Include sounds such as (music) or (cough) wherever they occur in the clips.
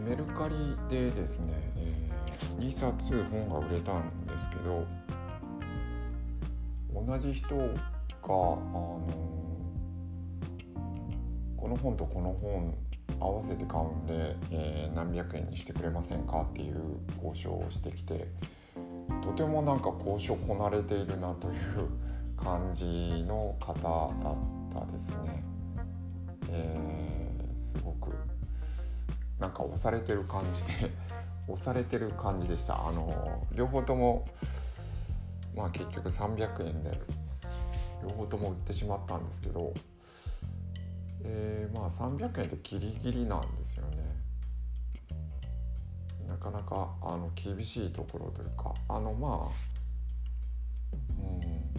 メルカリでですね、えー、2冊本が売れたんですけど同じ人が、あのこの本とこの本合わせて買うんで、えー、何百円にしてくれませんかっていう交渉をしてきてとてもなんか交渉こなれているなという感じの方だったですね。えー、すごくなんか押されてる感じで (laughs) 押されてる感じでした。あの両方ともまあ結局300円で両方とも売ってしまったんですけど、えー、まあ300円ってギリギリなんですよね。なかなかあの厳しいところというかあのまあうん。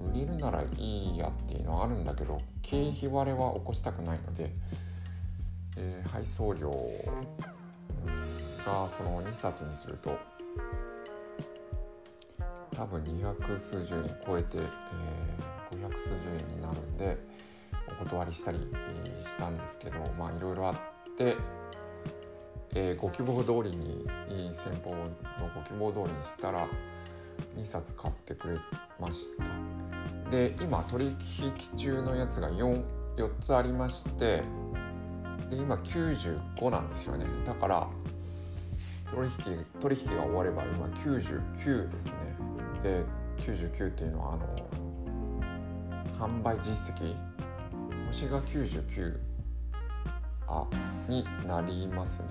売れるならいいやっていうのはあるんだけど経費割れは起こしたくないので、え、配送料がその2冊にすると多分200数十円超えて、えー、500数十円になるんでお断りしたり、したんですけどまあいろいろあって、えー、ご希望通りに先方のご希望通りにしたら2冊買ってくれました。で今取引中のやつが 4, 4つありましてで今95なんですよね。だから取引取引が終われば今99ですね。で99っていうのはあの販売実績星が99あになりますね。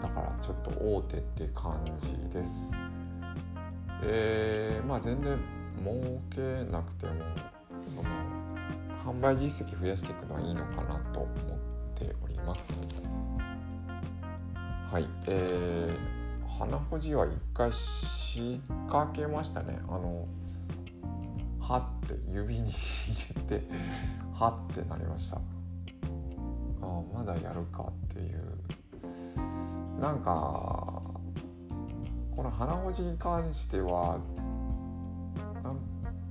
だからちょっと大手って感じです。えー、まあ全然儲けなくてもその販売実績増やしていくのはいいのかなと思ってております。はい。えー、鼻ほじは一回仕掛けましたね。あのはって指に入れて (laughs) はってなりました。あまだやるかっていう。なんかこの鼻ほじに関してはなん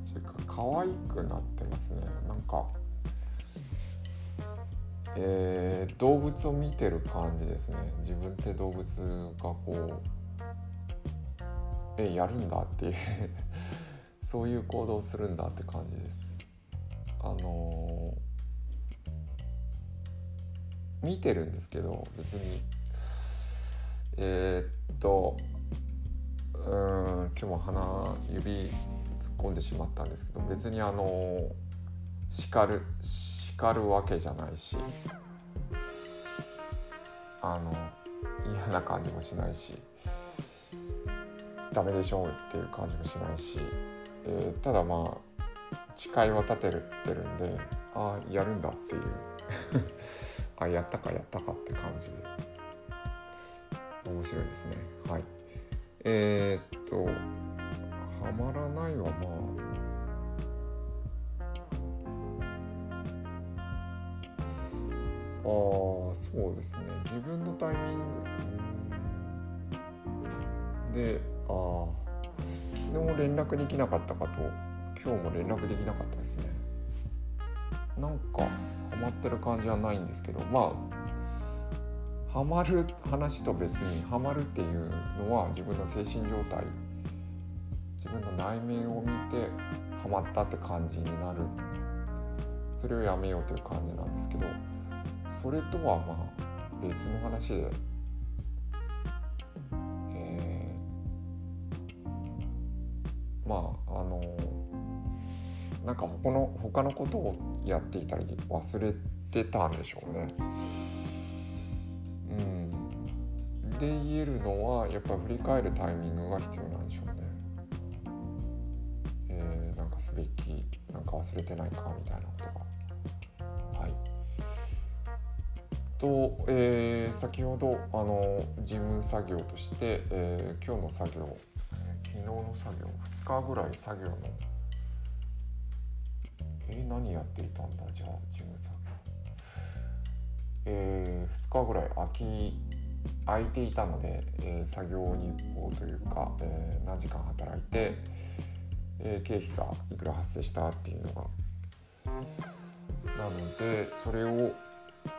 ていうか可愛くなってますね。なんかえー、動物を見てる感じですね。自分って動物がこうえやるんだっていう (laughs) そういう行動するんだって感じです。あのー、見てるんですけど別に。えー、っとうん今日も鼻指突っ込んでしまったんですけど別にあのー、叱る叱るわけじゃないしあの嫌な感じもしないしダメでしょうっていう感じもしないし、えー、ただまあ誓いは立てるってるんでああやるんだっていう。(laughs) あやったかやったかって感じで。面白いですね。はい。えー、っとはまらないはまああそうですね。自分のタイミング。でああ昨日連絡できなかったかと今日も連絡できなかったですね。なんかハマってる感じはないんですけどまあハマる話と別にハマるっていうのは自分の精神状態自分の内面を見てハマったって感じになる。それをやめようという感じなんですけどそれとはまあ別の話で、えー、まああのなんか他の他のことをやっていたり忘れてたんでしょうね。うん、で言えるのはやっぱ振り返るタイミングが必要なんでしょうね。えー、なんかすべきなんか忘れてないかみたいなことが。と、えー、先ほどあの事務作業として、えー、今日の作業昨日の作業2日ぐらい作業のえー、何やっていたんだ？じゃあ事務作業。えー、2日ぐらい空き空いていたので、えー、作業日報というか、えー、何時間働いて、えー、経費がいくら発生したっていうのが。なのでそれを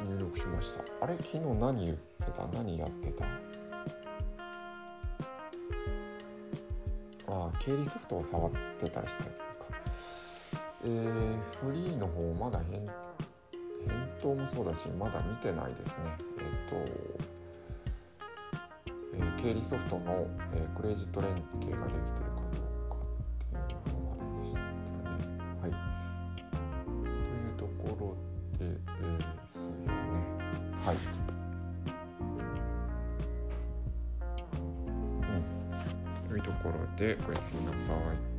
入力しました。あれ？昨日何言ってた？何やってた？ああ経理ソフトを触ってたりしたりとか。えー、フリーの方まだ返返答もそうだしまだ見てないですね。えっ、とえー、経理ソフトの、えー、クレジット連携ができてるか。ですよね。はい。うん、というところでおやすみなさい。